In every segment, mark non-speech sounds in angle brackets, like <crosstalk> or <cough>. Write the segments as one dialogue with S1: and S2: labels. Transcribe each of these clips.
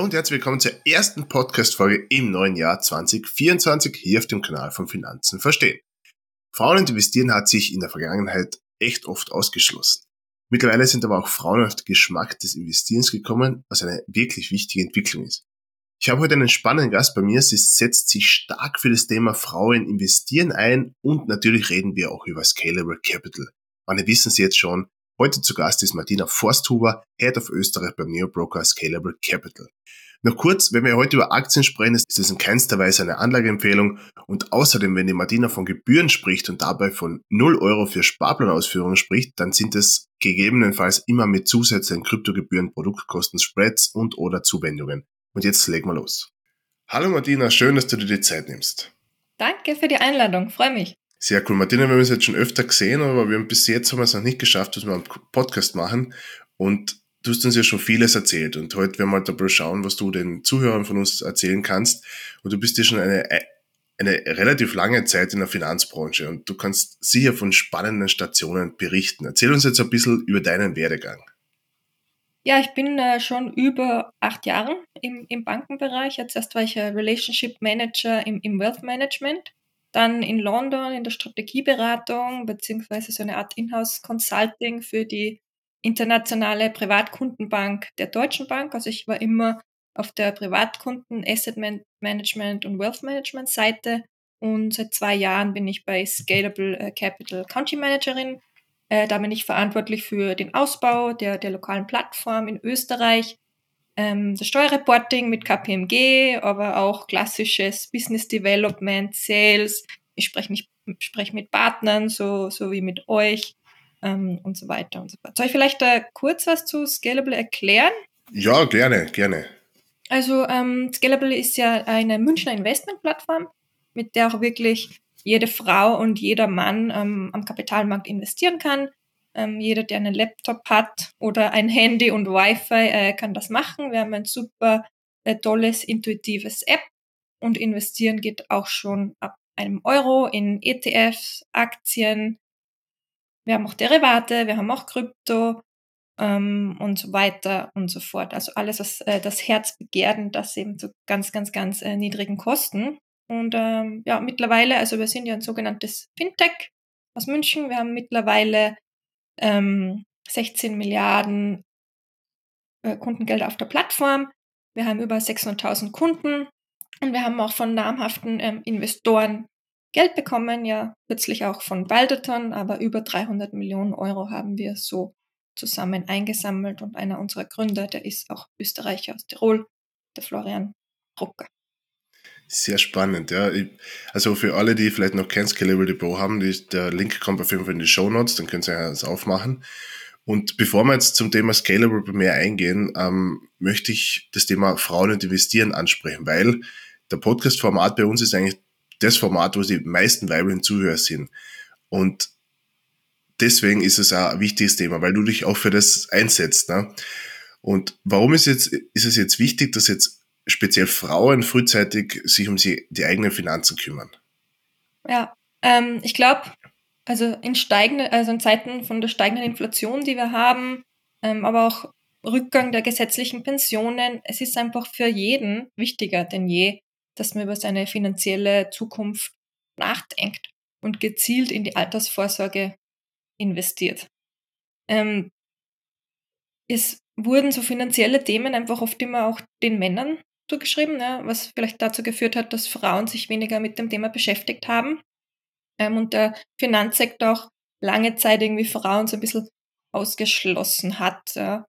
S1: Hallo und herzlich willkommen zur ersten Podcast-Folge im neuen Jahr 2024 hier auf dem Kanal von Finanzen verstehen. Frauen und Investieren hat sich in der Vergangenheit echt oft ausgeschlossen. Mittlerweile sind aber auch Frauen auf den Geschmack des Investierens gekommen, was eine wirklich wichtige Entwicklung ist. Ich habe heute einen spannenden Gast bei mir. Sie setzt sich stark für das Thema Frauen investieren ein und natürlich reden wir auch über Scalable Capital. Meine wissen Sie jetzt schon, Heute zu Gast ist Martina Forsthuber, Head of Österreich beim Neobroker Scalable Capital. Noch kurz, wenn wir heute über Aktien sprechen, ist es in keinster Weise eine Anlageempfehlung und außerdem, wenn die Martina von Gebühren spricht und dabei von 0 Euro für Sparplanausführungen spricht, dann sind es gegebenenfalls immer mit zusätzlichen Kryptogebühren, Produktkosten, Spreads und oder Zuwendungen. Und jetzt legen wir los. Hallo Martina, schön, dass du dir die Zeit nimmst.
S2: Danke für die Einladung, freue mich.
S1: Sehr cool. Martina, wir haben uns jetzt schon öfter gesehen, aber wir haben bis jetzt haben wir es noch nicht geschafft, dass wir einen Podcast machen. Und du hast uns ja schon vieles erzählt. Und heute werden wir mal schauen, was du den Zuhörern von uns erzählen kannst. Und du bist ja schon eine, eine relativ lange Zeit in der Finanzbranche und du kannst sicher von spannenden Stationen berichten. Erzähl uns jetzt ein bisschen über deinen Werdegang.
S2: Ja, ich bin äh, schon über acht Jahre im, im Bankenbereich. Jetzt erst war ich äh, Relationship Manager im, im Wealth Management dann in London in der Strategieberatung beziehungsweise so eine Art Inhouse Consulting für die internationale Privatkundenbank der Deutschen Bank. Also ich war immer auf der Privatkunden, Asset Management und Wealth Management Seite und seit zwei Jahren bin ich bei Scalable äh, Capital Country Managerin. Äh, da bin ich verantwortlich für den Ausbau der, der lokalen Plattform in Österreich ähm, das Steuerreporting mit KPMG, aber auch klassisches Business Development, Sales. Ich spreche mich spreche mit Partnern, so, so wie mit euch ähm, und so weiter und so fort. Soll ich vielleicht da kurz was zu Scalable erklären?
S1: Ja, gerne, gerne.
S2: Also ähm, Scalable ist ja eine Münchner Investmentplattform, mit der auch wirklich jede Frau und jeder Mann ähm, am Kapitalmarkt investieren kann. Ähm, jeder, der einen Laptop hat oder ein Handy und Wi-Fi, äh, kann das machen. Wir haben ein super äh, tolles, intuitives App und investieren geht auch schon ab einem Euro in ETFs, Aktien. Wir haben auch Derivate, wir haben auch Krypto ähm, und so weiter und so fort. Also alles, was äh, das Herz begehrt und das eben zu ganz, ganz, ganz äh, niedrigen Kosten. Und ähm, ja, mittlerweile, also wir sind ja ein sogenanntes Fintech aus München. Wir haben mittlerweile ähm, 16 Milliarden äh, Kundengelder auf der Plattform. Wir haben über 600.000 Kunden und wir haben auch von namhaften ähm, Investoren Geld bekommen, ja kürzlich auch von Balderton, aber über 300 Millionen Euro haben wir so zusammen eingesammelt und einer unserer Gründer, der ist auch Österreicher aus Tirol, der Florian Rucker.
S1: Sehr spannend, ja. Also für alle, die vielleicht noch kein Scalable Depot haben, der Link kommt auf jeden Fall in die Show Notes, dann könnt ihr das aufmachen. Und bevor wir jetzt zum Thema Scalable mehr eingehen, ähm, möchte ich das Thema Frauen und Investieren ansprechen, weil der Podcast-Format bei uns ist eigentlich das Format, wo die meisten weiblichen Zuhörer sind. Und deswegen ist es auch ein wichtiges Thema, weil du dich auch für das einsetzt. Ne? Und warum ist, jetzt, ist es jetzt wichtig, dass jetzt speziell Frauen frühzeitig sich um sie, die eigenen Finanzen kümmern?
S2: Ja, ähm, ich glaube, also in steigende, also in Zeiten von der steigenden Inflation, die wir haben, ähm, aber auch Rückgang der gesetzlichen Pensionen, es ist einfach für jeden wichtiger denn je, dass man über seine finanzielle Zukunft nachdenkt und gezielt in die Altersvorsorge investiert. Ähm, es wurden so finanzielle Themen einfach oft immer auch den Männern zugeschrieben, ne, was vielleicht dazu geführt hat, dass Frauen sich weniger mit dem Thema beschäftigt haben ähm, und der Finanzsektor auch lange Zeit irgendwie Frauen so ein bisschen ausgeschlossen hat. Ja.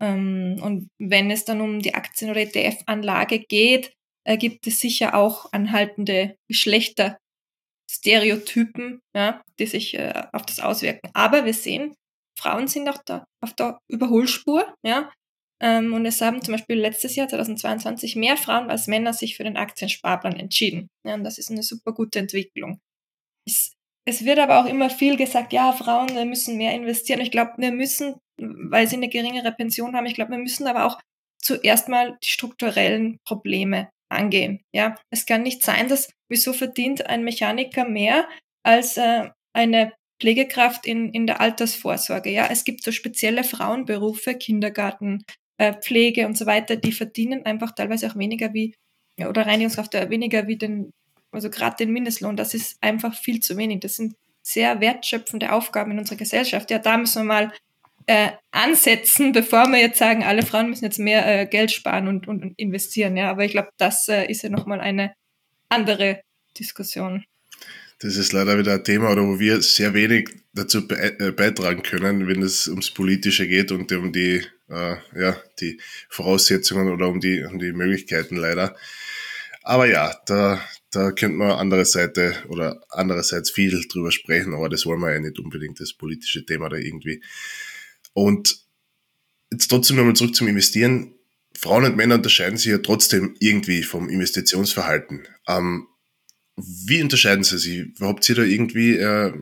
S2: Ähm, und wenn es dann um die Aktien- oder ETF-Anlage geht, äh, gibt es sicher auch anhaltende Geschlechterstereotypen, ja, die sich äh, auf das auswirken. Aber wir sehen, Frauen sind auch da auf der Überholspur, ja. Ähm, und es haben zum Beispiel letztes Jahr, 2022, mehr Frauen als Männer sich für den Aktiensparplan entschieden. Ja, und das ist eine super gute Entwicklung. Es, es wird aber auch immer viel gesagt, ja, Frauen müssen mehr investieren. Ich glaube, wir müssen, weil sie eine geringere Pension haben, ich glaube, wir müssen aber auch zuerst mal die strukturellen Probleme angehen. Ja, es kann nicht sein, dass wieso verdient ein Mechaniker mehr als äh, eine Pflegekraft in, in der Altersvorsorge. Ja, es gibt so spezielle Frauenberufe, Kindergarten, äh, Pflege und so weiter, die verdienen einfach teilweise auch weniger wie, oder Reinigungskraft weniger wie den, also gerade den Mindestlohn. Das ist einfach viel zu wenig. Das sind sehr wertschöpfende Aufgaben in unserer Gesellschaft. Ja, da müssen wir mal äh, ansetzen, <laughs> bevor wir jetzt sagen, alle Frauen müssen jetzt mehr äh, Geld sparen und, und, und, investieren. Ja, aber ich glaube, das äh, ist ja nochmal eine andere Diskussion.
S1: Das ist leider wieder ein Thema, oder wo wir sehr wenig dazu äh, beitragen können, wenn es ums Politische geht und um die, äh, ja, die Voraussetzungen oder um die, um die Möglichkeiten leider. Aber ja, da, da könnte man andere Seite oder andererseits viel drüber sprechen, aber das wollen wir ja nicht unbedingt, das politische Thema da irgendwie. Und jetzt trotzdem nochmal zurück zum Investieren. Frauen und Männer unterscheiden sich ja trotzdem irgendwie vom Investitionsverhalten. Ähm, wie unterscheiden sie sich? Habt ihr da irgendwie, äh,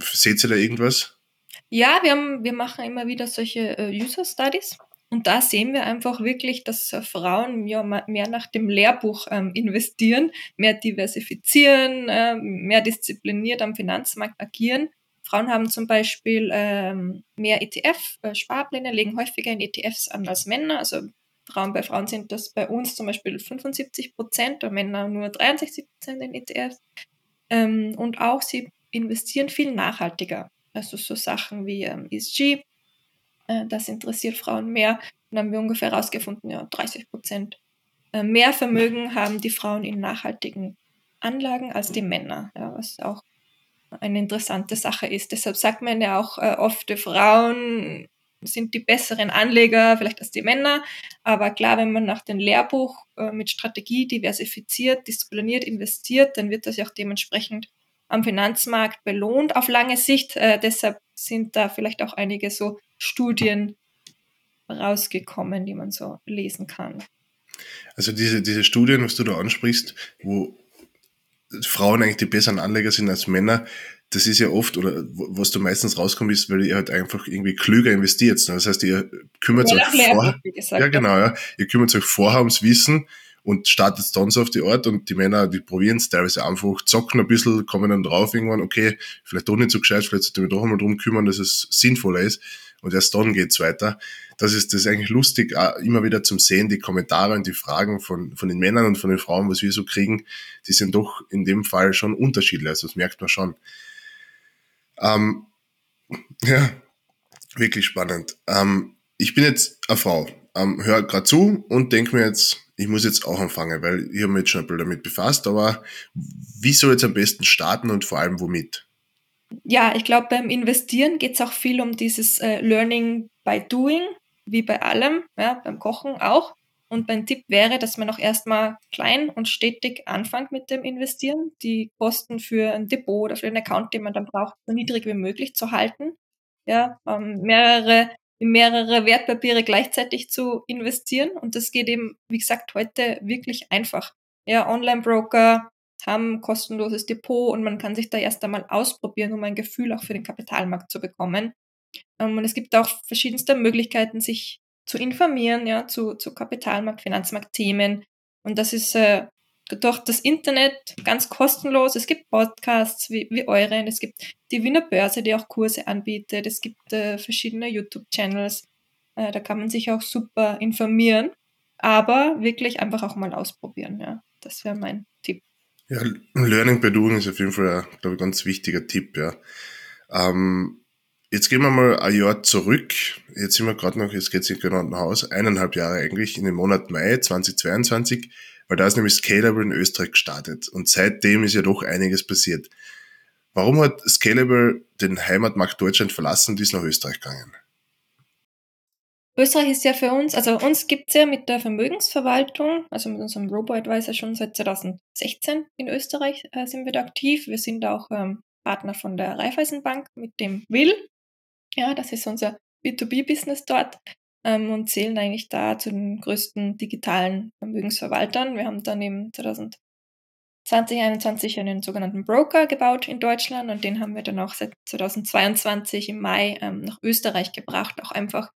S1: seht ihr da irgendwas?
S2: Ja, wir, haben, wir machen immer wieder solche äh, User Studies. Und da sehen wir einfach wirklich, dass äh, Frauen ja, mehr nach dem Lehrbuch ähm, investieren, mehr diversifizieren, äh, mehr diszipliniert am Finanzmarkt agieren. Frauen haben zum Beispiel ähm, mehr ETF-Sparpläne, äh, legen häufiger in ETFs an als Männer. Also Frauen bei Frauen sind das bei uns zum Beispiel 75 Prozent, bei Männern nur 63 Prozent in ETFs. Ähm, und auch sie investieren viel nachhaltiger. Also so Sachen wie ähm, ESG, äh, das interessiert Frauen mehr. Und haben wir ungefähr herausgefunden, ja, 30 Prozent äh, mehr Vermögen haben die Frauen in nachhaltigen Anlagen als die Männer, ja, was auch eine interessante Sache ist. Deshalb sagt man ja auch äh, oft, die Frauen sind die besseren Anleger vielleicht als die Männer. Aber klar, wenn man nach dem Lehrbuch äh, mit Strategie diversifiziert, diszipliniert investiert, dann wird das ja auch dementsprechend am Finanzmarkt belohnt auf lange Sicht. Äh, deshalb sind da vielleicht auch einige so Studien rausgekommen, die man so lesen kann.
S1: Also diese, diese Studien, was du da ansprichst, wo Frauen eigentlich die besseren Anleger sind als Männer, das ist ja oft, oder was du meistens rauskommst, ist, weil ihr halt einfach irgendwie klüger investiert. Das heißt, ihr kümmert ja, euch vorher. Ja, genau, ja. Ihr kümmert euch vorher ums Wissen und startet dann so auf die Art und die Männer, die probieren es teilweise einfach, zocken ein bisschen, kommen dann drauf irgendwann, okay, vielleicht doch nicht so gescheit, vielleicht sollte ich mich doch einmal drum kümmern, dass es sinnvoller ist und erst dann geht's weiter. Das ist, das ist eigentlich lustig, immer wieder zum Sehen, die Kommentare und die Fragen von, von den Männern und von den Frauen, was wir so kriegen, die sind doch in dem Fall schon unterschiedlich, also das merkt man schon. Ähm, ja, wirklich spannend. Ähm, ich bin jetzt eine Frau, ähm, höre gerade zu und denke mir jetzt, ich muss jetzt auch anfangen, weil ich habe mich jetzt schon ein bisschen damit befasst, aber wie soll jetzt am besten starten und vor allem womit?
S2: Ja, ich glaube, beim Investieren geht es auch viel um dieses äh, Learning by Doing, wie bei allem, ja, beim Kochen auch. Und mein Tipp wäre, dass man auch erstmal klein und stetig anfängt mit dem Investieren, die Kosten für ein Depot oder für einen Account, den man dann braucht, so niedrig wie möglich zu halten. Ja, ähm, mehrere, mehrere Wertpapiere gleichzeitig zu investieren. Und das geht eben, wie gesagt, heute wirklich einfach. Ja, Online-Broker haben kostenloses Depot und man kann sich da erst einmal ausprobieren, um ein Gefühl auch für den Kapitalmarkt zu bekommen. Ähm, und es gibt auch verschiedenste Möglichkeiten, sich zu informieren, ja, zu, zu Kapitalmarkt, Finanzmarktthemen. Und das ist äh, durch das Internet ganz kostenlos. Es gibt Podcasts wie, wie euren, es gibt die Wiener Börse, die auch Kurse anbietet, es gibt äh, verschiedene YouTube-Channels. Äh, da kann man sich auch super informieren, aber wirklich einfach auch mal ausprobieren. Ja. Das wäre mein Tipp.
S1: Ja, Learning by Doing ist auf jeden Fall, glaube ich, ein ganz wichtiger Tipp, ja. Ähm, Jetzt gehen wir mal ein Jahr zurück. Jetzt sind wir gerade noch, jetzt geht es genau nach Haus, eineinhalb Jahre eigentlich, in den Monat Mai 2022, weil da ist nämlich Scalable in Österreich gestartet. Und seitdem ist ja doch einiges passiert. Warum hat Scalable den Heimatmarkt Deutschland verlassen und ist nach Österreich gegangen?
S2: Österreich ist ja für uns, also uns gibt's ja mit der Vermögensverwaltung, also mit unserem Robo-Advisor schon seit 2016 in Österreich äh, sind wir da aktiv. Wir sind auch ähm, Partner von der Raiffeisenbank mit dem Will, ja, das ist unser B2B-Business dort ähm, und zählen eigentlich da zu den größten digitalen Vermögensverwaltern. Wir haben dann im 2021 einen sogenannten Broker gebaut in Deutschland und den haben wir dann auch seit 2022 im Mai ähm, nach Österreich gebracht, auch einfach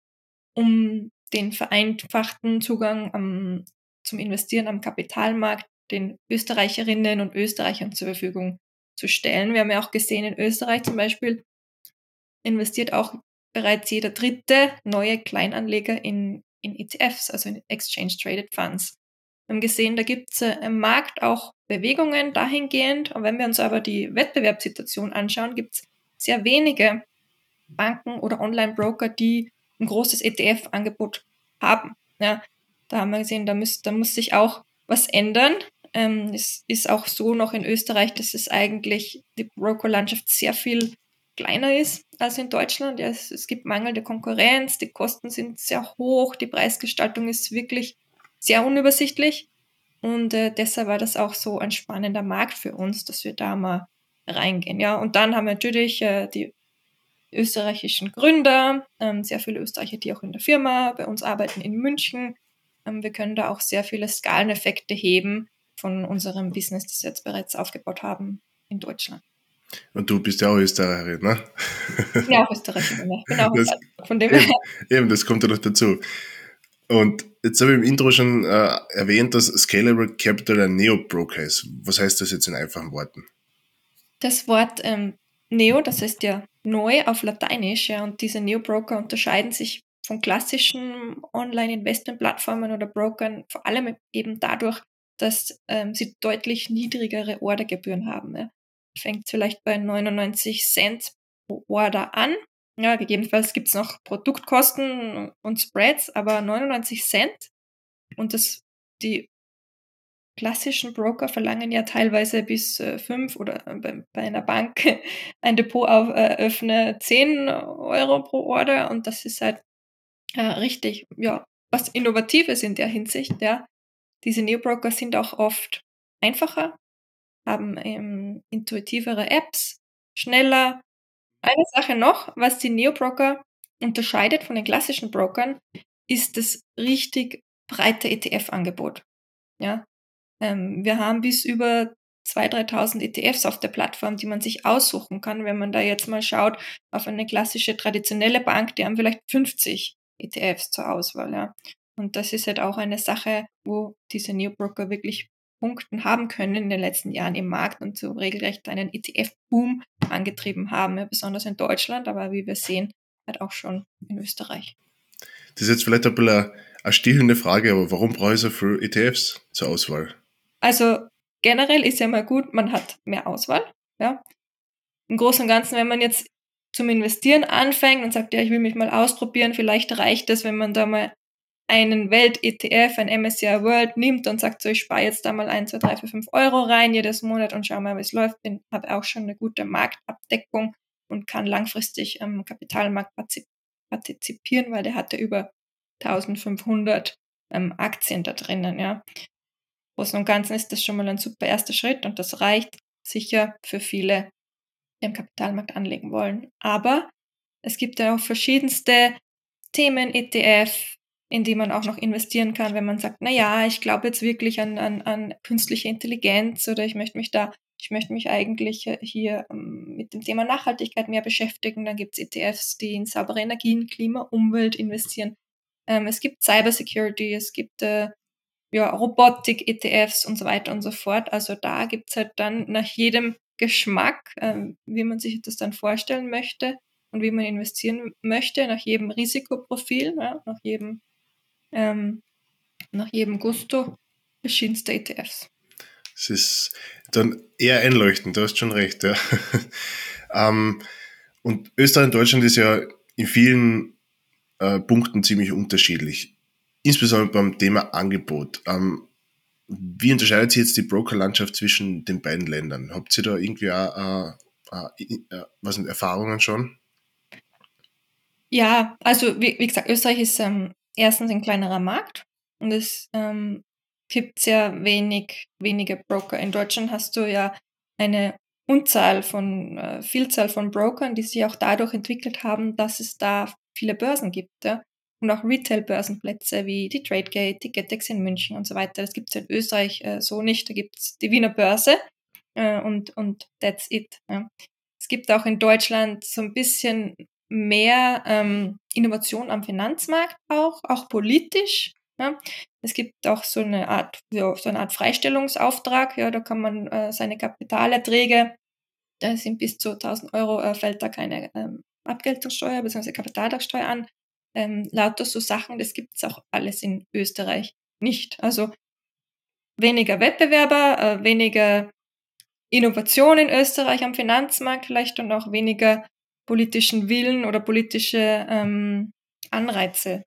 S2: um den vereinfachten Zugang am, zum Investieren am Kapitalmarkt den Österreicherinnen und Österreichern zur Verfügung zu stellen. Wir haben ja auch gesehen, in Österreich zum Beispiel investiert auch bereits jeder dritte neue Kleinanleger in in ETFs, also in Exchange Traded Funds. Wir haben gesehen, da gibt es äh, im Markt auch Bewegungen dahingehend. Und wenn wir uns aber die Wettbewerbssituation anschauen, gibt es sehr wenige Banken oder Online-Broker, die ein großes ETF-Angebot haben. Ja, da haben wir gesehen, da, muss, da muss sich auch was ändern. Ähm, es ist auch so noch in Österreich, dass es eigentlich die Brokerlandschaft sehr viel kleiner ist als in Deutschland. Ja, es, es gibt mangelnde Konkurrenz, die Kosten sind sehr hoch, die Preisgestaltung ist wirklich sehr unübersichtlich. Und äh, deshalb war das auch so ein spannender Markt für uns, dass wir da mal reingehen. Ja, und dann haben wir natürlich äh, die österreichischen Gründer, ähm, sehr viele Österreicher, die auch in der Firma bei uns arbeiten in München. Ähm, wir können da auch sehr viele Skaleneffekte heben von unserem Business, das wir jetzt bereits aufgebaut haben in Deutschland.
S1: Und du bist ja auch Österreicherin, ne?
S2: Ich bin auch Österreicherin, auch
S1: das, von dem eben, eben, das kommt ja noch dazu. Und jetzt habe ich im Intro schon äh, erwähnt, dass Scalable Capital ein Neo-Broker ist. Was heißt das jetzt in einfachen Worten?
S2: Das Wort ähm, Neo, das heißt ja neu auf Lateinisch, ja, und diese Neo-Broker unterscheiden sich von klassischen Online-Investment-Plattformen oder Brokern vor allem eben dadurch, dass ähm, sie deutlich niedrigere Ordergebühren haben. Ja. Fängt vielleicht bei 99 Cent pro Order an ja, gegebenenfalls gibt es noch Produktkosten und Spreads, aber 99 Cent. Und das, die klassischen Broker verlangen ja teilweise bis äh, 5 oder äh, bei, bei, einer Bank <laughs> ein Depot auf, äh, öffne 10 Euro pro Order und das ist halt äh, richtig, ja, was Innovatives in der Hinsicht, ja. Diese Neobroker sind auch oft einfacher, haben ähm, intuitivere Apps, schneller, eine Sache noch, was die Neo-Broker unterscheidet von den klassischen Brokern, ist das richtig breite ETF-Angebot. Ja? Ähm, wir haben bis über 2.000, 3.000 ETFs auf der Plattform, die man sich aussuchen kann. Wenn man da jetzt mal schaut auf eine klassische traditionelle Bank, die haben vielleicht 50 ETFs zur Auswahl. Ja? Und das ist halt auch eine Sache, wo diese Neo-Broker wirklich Punkten haben können in den letzten Jahren im Markt und so regelrecht einen ETF-Boom angetrieben haben, ja, besonders in Deutschland, aber wie wir sehen, halt auch schon in Österreich.
S1: Das ist jetzt vielleicht ein bisschen eine stillende Frage, aber warum brauche ich so viele ETFs zur Auswahl?
S2: Also generell ist ja mal gut, man hat mehr Auswahl. Ja. Im Großen und Ganzen, wenn man jetzt zum Investieren anfängt und sagt, ja, ich will mich mal ausprobieren, vielleicht reicht es, wenn man da mal einen Welt-ETF, ein MSCI World nimmt und sagt so, ich spare jetzt da mal 1, 2, 3, 4, 5 Euro rein jedes Monat und schau mal, wie es läuft, bin, habe auch schon eine gute Marktabdeckung und kann langfristig am Kapitalmarkt partizipieren, weil der hatte über 1500 ähm, Aktien da drinnen, ja. Großen und Ganzen ist das schon mal ein super erster Schritt und das reicht sicher für viele, die am Kapitalmarkt anlegen wollen. Aber es gibt ja auch verschiedenste Themen, ETF, in die man auch noch investieren kann, wenn man sagt, na ja, ich glaube jetzt wirklich an, an, an künstliche Intelligenz oder ich möchte mich da, ich möchte mich eigentlich äh, hier ähm, mit dem Thema Nachhaltigkeit mehr beschäftigen. Dann gibt es ETFs, die in saubere Energien, Klima, Umwelt investieren. Ähm, es gibt Cybersecurity, es gibt äh, ja, Robotik-ETFs und so weiter und so fort. Also da gibt es halt dann nach jedem Geschmack, ähm, wie man sich das dann vorstellen möchte und wie man investieren möchte, nach jedem Risikoprofil, ja, nach jedem ähm, nach jedem Gusto verschiedenste ETFs.
S1: Es ist dann eher einleuchtend, du hast schon recht. Ja. <laughs> ähm, und Österreich und Deutschland ist ja in vielen äh, Punkten ziemlich unterschiedlich, insbesondere beim Thema Angebot. Ähm, wie unterscheidet sich jetzt die Brokerlandschaft zwischen den beiden Ländern? Habt ihr da irgendwie auch, äh, äh, was sind Erfahrungen schon?
S2: Ja, also wie, wie gesagt, Österreich ist ähm, erstens ein kleinerer Markt und es ähm, gibt sehr wenig, wenige Broker. In Deutschland hast du ja eine Unzahl von, äh, Vielzahl von Brokern, die sich auch dadurch entwickelt haben, dass es da viele Börsen gibt. Ja? Und auch Retail-Börsenplätze wie die Tradegate, die Getex in München und so weiter. Das gibt es in Österreich äh, so nicht. Da gibt es die Wiener Börse äh, und, und that's it. Ja? Es gibt auch in Deutschland so ein bisschen mehr ähm, Innovation am Finanzmarkt auch, auch politisch. Ja. Es gibt auch so eine Art, ja, so eine Art Freistellungsauftrag. Ja, da kann man äh, seine Kapitalerträge, da sind bis zu 1000 Euro, äh, fällt da keine ähm, Abgeltungssteuer bzw. Kapitalertragssteuer an. Ähm, lauter so Sachen, das gibt's auch alles in Österreich nicht. Also weniger Wettbewerber, äh, weniger Innovation in Österreich am Finanzmarkt vielleicht und auch weniger politischen Willen oder politische ähm, Anreize,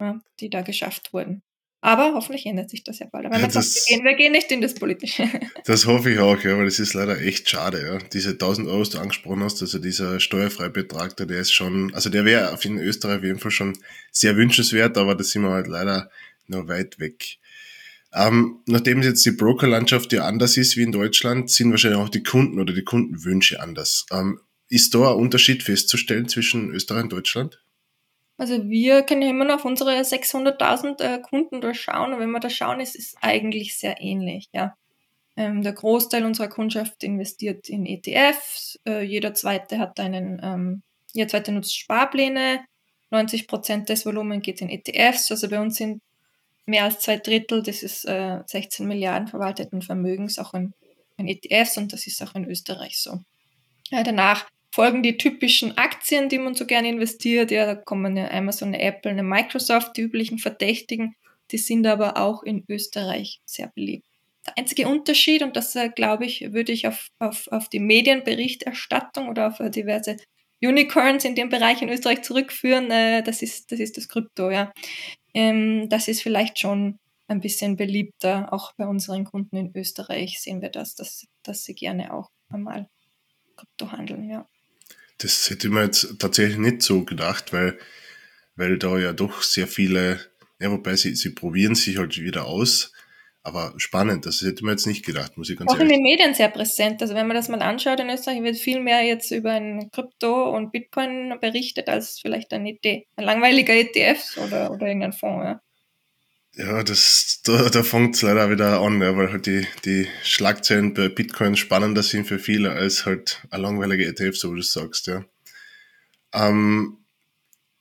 S2: ja, die da geschafft wurden. Aber hoffentlich ändert sich das ja bald. Aber ja, das, sagt, wir, gehen, wir gehen nicht in das Politische. <laughs>
S1: Das hoffe ich auch, ja, weil das ist leider echt schade. Ja. Diese 1000 Euro, die du angesprochen hast, also dieser Steuerfreibetrag, der ist schon, also der wäre in Österreich auf jeden Fall schon sehr wünschenswert, aber da sind wir halt leider noch weit weg. Ähm, nachdem jetzt die Brokerlandschaft ja anders ist wie in Deutschland, sind wahrscheinlich auch die Kunden oder die Kundenwünsche anders. Ähm, ist da ein Unterschied festzustellen zwischen Österreich und Deutschland?
S2: Also wir können ja immer noch auf unsere 600.000 äh, Kunden durchschauen und wenn wir da schauen, ist es eigentlich sehr ähnlich. Ja. Ähm, der Großteil unserer Kundschaft investiert in ETFs, äh, jeder zweite hat einen, ähm, jeder zweite nutzt Sparpläne, 90 Prozent des Volumens geht in ETFs, also bei uns sind mehr als zwei Drittel dieses äh, 16 Milliarden verwalteten Vermögens auch in, in ETFs und das ist auch in Österreich so. Ja, danach folgen die typischen Aktien, die man so gerne investiert. Ja, da kommen ja Amazon, eine Apple, eine Microsoft, die üblichen Verdächtigen. Die sind aber auch in Österreich sehr beliebt. Der einzige Unterschied, und das äh, glaube ich, würde ich auf, auf, auf die Medienberichterstattung oder auf äh, diverse Unicorns in dem Bereich in Österreich zurückführen, äh, das, ist, das ist das Krypto, ja. Ähm, das ist vielleicht schon ein bisschen beliebter. Auch bei unseren Kunden in Österreich sehen wir das, dass, dass sie gerne auch einmal Krypto handeln, ja.
S1: Das hätte ich mir jetzt tatsächlich nicht so gedacht, weil, weil da ja doch sehr viele, ja, wobei sie, sie probieren sich halt wieder aus. Aber spannend, das hätte man jetzt nicht gedacht, muss ich ganz
S2: Auch ehrlich. in den Medien sehr präsent. Also wenn man das mal anschaut, in Österreich wird viel mehr jetzt über ein Krypto und Bitcoin berichtet, als vielleicht ein, ETF, ein langweiliger ETF oder, oder irgendein Fonds. Ja.
S1: Ja, das, da, da fängt es leider wieder an, ja, weil halt die, die Schlagzeilen bei Bitcoin spannender sind für viele als halt ein langweiliger ETF, so wie du sagst, ja. Ähm,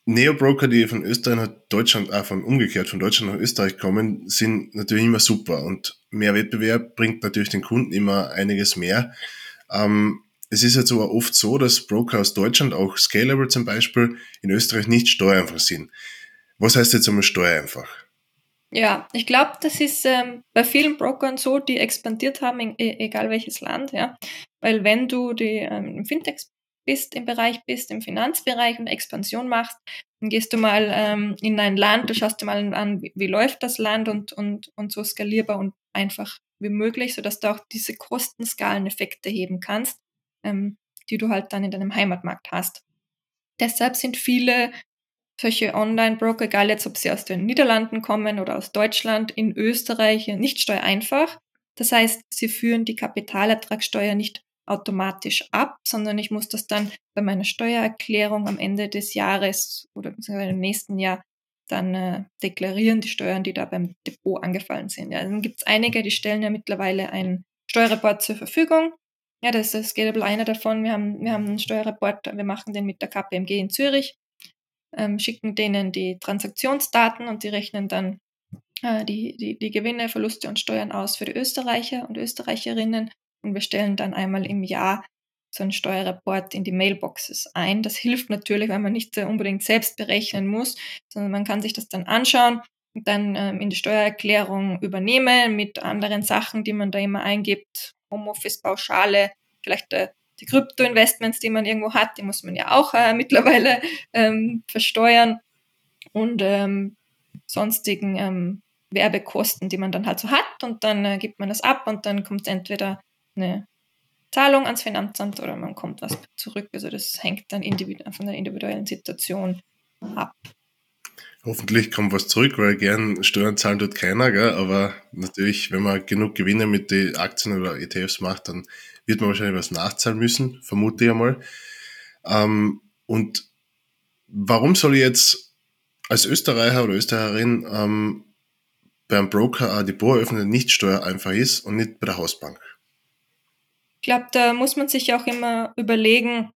S1: Neo-Broker, die von Österreich nach Deutschland, äh, von umgekehrt von Deutschland nach Österreich kommen, sind natürlich immer super und mehr Wettbewerb bringt natürlich den Kunden immer einiges mehr. Ähm, es ist jetzt aber oft so, dass Broker aus Deutschland, auch Scalable zum Beispiel, in Österreich nicht steuereinfach sind. Was heißt jetzt einmal steuereinfach?
S2: Ja, ich glaube, das ist ähm, bei vielen Brokern so, die expandiert haben, in, e, egal welches Land, ja. Weil wenn du die ähm, Fintechs bist, im Bereich bist, im Finanzbereich und Expansion machst, dann gehst du mal ähm, in ein Land, du schaust dir mal an, wie, wie läuft das Land und, und, und so skalierbar und einfach wie möglich, sodass du auch diese Kostenskaleneffekte heben kannst, ähm, die du halt dann in deinem Heimatmarkt hast. Deshalb sind viele solche Online-Broker, egal jetzt, ob sie aus den Niederlanden kommen oder aus Deutschland, in Österreich nicht steuereinfach. Das heißt, sie führen die Kapitalertragssteuer nicht automatisch ab, sondern ich muss das dann bei meiner Steuererklärung am Ende des Jahres oder im nächsten Jahr dann äh, deklarieren, die Steuern, die da beim Depot angefallen sind. Ja, dann gibt es einige, die stellen ja mittlerweile einen Steuerreport zur Verfügung. Ja, das ist Scalable einer davon. Wir haben, wir haben einen Steuerreport, wir machen den mit der KPMG in Zürich ähm, schicken denen die Transaktionsdaten und die rechnen dann äh, die, die, die Gewinne, Verluste und Steuern aus für die Österreicher und Österreicherinnen. Und wir stellen dann einmal im Jahr so einen Steuerreport in die Mailboxes ein. Das <laughs> hilft natürlich, weil man nicht unbedingt selbst berechnen muss, sondern man kann sich das dann anschauen und dann ähm, in die Steuererklärung übernehmen mit anderen Sachen, die man da immer eingibt. Homeoffice-Pauschale, vielleicht äh, die Krypto-Investments, die man irgendwo hat, die muss man ja auch äh, mittlerweile ähm, versteuern und ähm, sonstigen ähm, Werbekosten, die man dann halt so hat und dann äh, gibt man das ab und dann kommt entweder eine Zahlung ans Finanzamt oder man kommt was zurück. Also das hängt dann von der individuellen Situation ab.
S1: Hoffentlich kommt was zurück, weil gern Steuern zahlen tut keiner, gell? aber natürlich, wenn man genug Gewinne mit den Aktien oder ETFs macht, dann wird man wahrscheinlich was nachzahlen müssen, vermute ich einmal. Ähm, und warum soll ich jetzt als Österreicher oder Österreicherin ähm, beim Broker ein Depot eröffnen, nicht steuereinfach ist und nicht bei der Hausbank?
S2: Ich glaube, da muss man sich auch immer überlegen,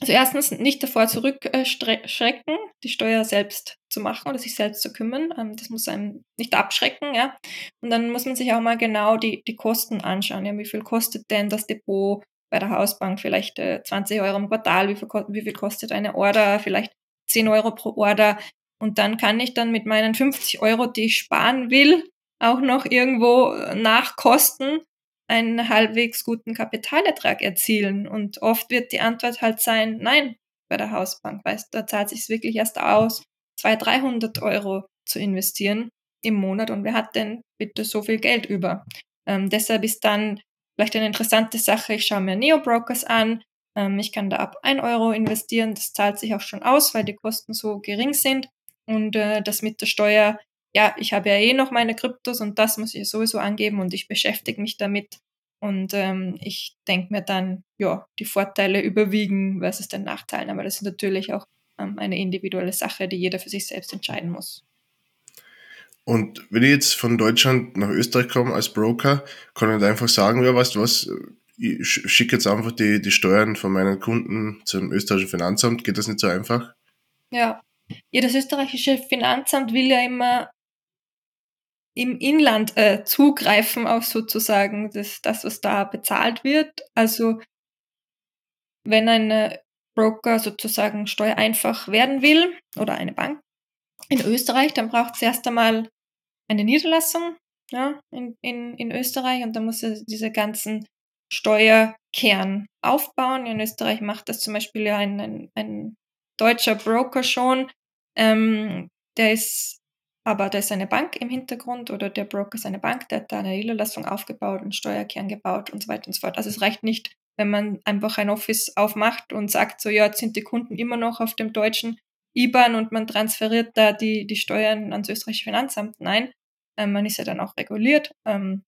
S2: also erstens nicht davor zurückschrecken, die Steuer selbst zu machen oder sich selbst zu kümmern. Ähm, das muss einem nicht abschrecken, ja. Und dann muss man sich auch mal genau die, die Kosten anschauen. Ja, wie viel kostet denn das Depot bei der Hausbank? Vielleicht 20 äh, Euro im Quartal. Wie viel, wie viel kostet eine Order? Vielleicht 10 Euro pro Order. Und dann kann ich dann mit meinen 50 Euro, die ich sparen will, auch noch irgendwo nach Kosten einen halbwegs guten Kapitalertrag erzielen. Und oft wird die Antwort halt sein, nein, bei der Hausbank, weißt da zahlt sich wirklich erst aus, 200, 300 Euro zu investieren im Monat und wer hat denn bitte so viel Geld über? Ähm, deshalb ist dann vielleicht eine interessante Sache, ich schaue mir Neo-Brokers an, ähm, ich kann da ab 1 Euro investieren, das zahlt sich auch schon aus, weil die Kosten so gering sind und äh, das mit der Steuer, ja, ich habe ja eh noch meine Kryptos und das muss ich sowieso angeben und ich beschäftige mich damit und ähm, ich denke mir dann, ja, die Vorteile überwiegen versus den Nachteilen. Aber das ist natürlich auch ähm, eine individuelle Sache, die jeder für sich selbst entscheiden muss.
S1: Und wenn ich jetzt von Deutschland nach Österreich komme als Broker, kann ich einfach sagen, ja, weißt du was, ich schicke jetzt einfach die, die Steuern von meinen Kunden zum österreichischen Finanzamt. Geht das nicht so einfach?
S2: Ja. Ja, das österreichische Finanzamt will ja immer im Inland äh, zugreifen auf sozusagen das, das, was da bezahlt wird. Also wenn ein Broker sozusagen steuereinfach werden will oder eine Bank in Österreich, dann braucht es erst einmal eine Niederlassung ja, in, in, in Österreich und dann muss er diese ganzen Steuerkern aufbauen. In Österreich macht das zum Beispiel ja ein, ein, ein deutscher Broker schon. Ähm, der ist aber da ist eine Bank im Hintergrund oder der Broker ist eine Bank, der hat da eine Niederlassung aufgebaut und Steuerkern gebaut und so weiter und so fort. Also es reicht nicht, wenn man einfach ein Office aufmacht und sagt, so ja, jetzt sind die Kunden immer noch auf dem deutschen IBAN und man transferiert da die, die Steuern ans österreichische Finanzamt. Nein, ähm, man ist ja dann auch reguliert. Ähm,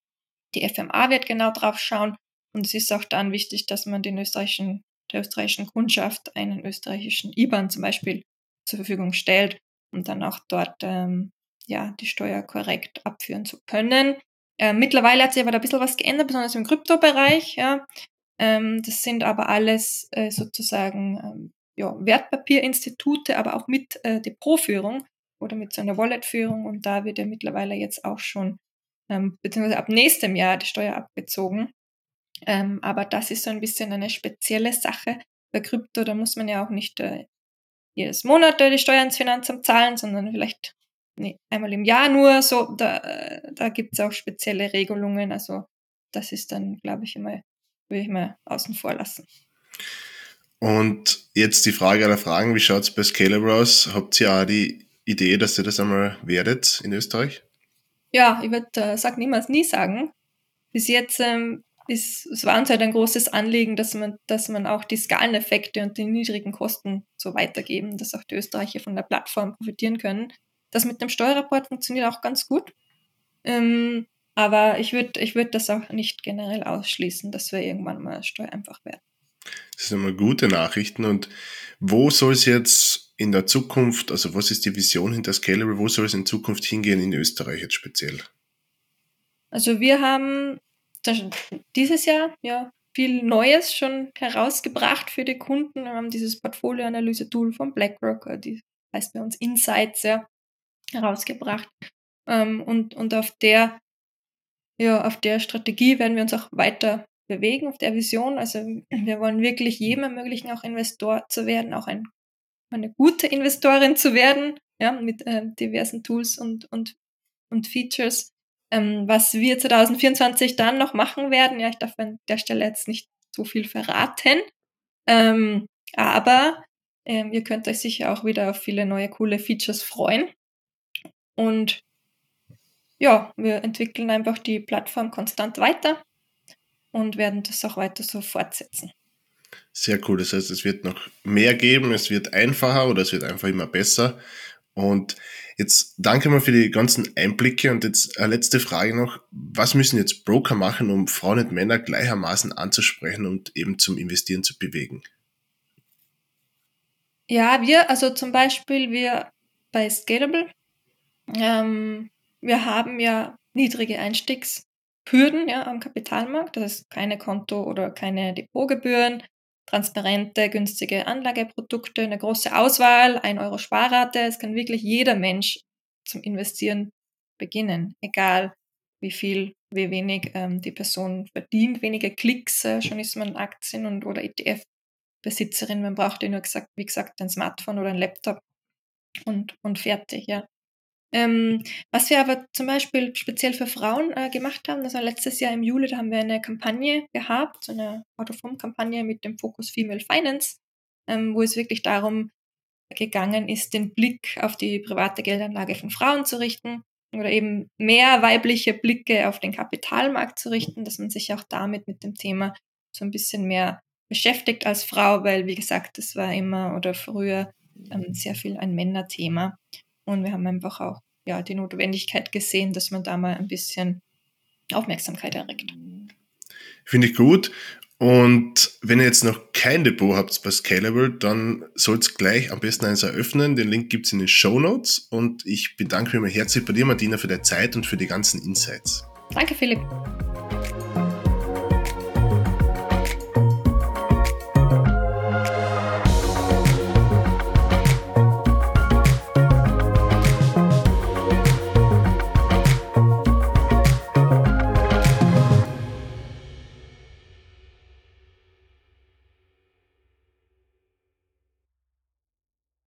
S2: die FMA wird genau drauf schauen und es ist auch dann wichtig, dass man den österreichischen, der österreichischen Kundschaft einen österreichischen IBAN zum Beispiel zur Verfügung stellt und dann auch dort ähm, ja, die Steuer korrekt abführen zu können. Äh, mittlerweile hat sich aber da ein bisschen was geändert, besonders im Kryptobereich. Ja. Ähm, das sind aber alles äh, sozusagen ähm, ja, Wertpapierinstitute, aber auch mit äh, Depotführung oder mit so einer Walletführung. Und da wird ja mittlerweile jetzt auch schon, ähm, beziehungsweise ab nächstem Jahr die Steuer abgezogen. Ähm, aber das ist so ein bisschen eine spezielle Sache. Bei Krypto, da muss man ja auch nicht äh, jedes Monat äh, die Steuer ins Finanzamt zahlen, sondern vielleicht nee, einmal im Jahr nur, so, da, da gibt es auch spezielle Regelungen. Also das ist dann, glaube ich, immer, würde ich mal außen vor lassen.
S1: Und jetzt die Frage aller Fragen, wie schaut es bei Scalable aus? Habt ihr auch die Idee, dass ihr das einmal werdet in Österreich?
S2: Ja, ich würde äh, sag niemals nie sagen. Bis jetzt ähm, ist, es war uns halt ein großes Anliegen, dass man, dass man auch die Skaleneffekte und die niedrigen Kosten so weitergeben, dass auch die Österreicher von der Plattform profitieren können. Das mit dem Steuerreport funktioniert auch ganz gut. Ähm, aber ich würde ich würd das auch nicht generell ausschließen, dass wir irgendwann mal steuereinfach werden.
S1: Das sind immer gute Nachrichten. Und wo soll es jetzt in der Zukunft, also was ist die Vision hinter Scalable, wo soll es in Zukunft hingehen in Österreich jetzt speziell?
S2: Also wir haben dieses Jahr ja viel Neues schon herausgebracht für die Kunden. Wir haben dieses Portfolioanalyse-Tool von BlackRock, äh, die heißt bei uns Insights, ja, herausgebracht. Ähm, und, und auf der, ja, auf der Strategie werden wir uns auch weiter bewegen, auf der Vision. Also wir wollen wirklich jedem ermöglichen, auch Investor zu werden, auch ein, eine gute Investorin zu werden, ja, mit äh, diversen Tools und, und, und Features. Ähm, was wir 2024 dann noch machen werden, ja, ich darf an der Stelle jetzt nicht so viel verraten, ähm, aber ähm, ihr könnt euch sicher auch wieder auf viele neue coole Features freuen. Und ja, wir entwickeln einfach die Plattform konstant weiter und werden das auch weiter so fortsetzen.
S1: Sehr cool. Das heißt, es wird noch mehr geben, es wird einfacher oder es wird einfach immer besser. Und jetzt danke mal für die ganzen Einblicke und jetzt eine letzte Frage noch. Was müssen jetzt Broker machen, um Frauen und Männer gleichermaßen anzusprechen und eben zum Investieren zu bewegen?
S2: Ja, wir, also zum Beispiel wir bei Scalable ähm, wir haben ja niedrige Einstiegshürden ja, am Kapitalmarkt, das ist keine Konto- oder keine Depotgebühren, transparente, günstige Anlageprodukte, eine große Auswahl, 1 Euro Sparrate. Es kann wirklich jeder Mensch zum Investieren beginnen, egal wie viel, wie wenig ähm, die Person verdient, wenige Klicks, äh, schon ist man Aktien- und oder ETF-Besitzerin. Man braucht ja nur gesagt, wie gesagt, ein Smartphone oder ein Laptop und, und fertig, ja. Ähm, was wir aber zum Beispiel speziell für Frauen äh, gemacht haben, das war letztes Jahr im Juli, da haben wir eine Kampagne gehabt, so eine Autoform-Kampagne mit dem Fokus Female Finance, ähm, wo es wirklich darum gegangen ist, den Blick auf die private Geldanlage von Frauen zu richten oder eben mehr weibliche Blicke auf den Kapitalmarkt zu richten, dass man sich auch damit mit dem Thema so ein bisschen mehr beschäftigt als Frau, weil, wie gesagt, das war immer oder früher ähm, sehr viel ein Männerthema. Und wir haben einfach auch ja, die Notwendigkeit gesehen, dass man da mal ein bisschen Aufmerksamkeit erregt.
S1: Finde ich gut. Und wenn ihr jetzt noch kein Depot habt bei Scalable, dann sollt gleich am besten eins eröffnen. Den Link gibt es in den Show Notes. Und ich bedanke mich herzlich bei dir, Martina, für deine Zeit und für die ganzen Insights.
S2: Danke, Philipp.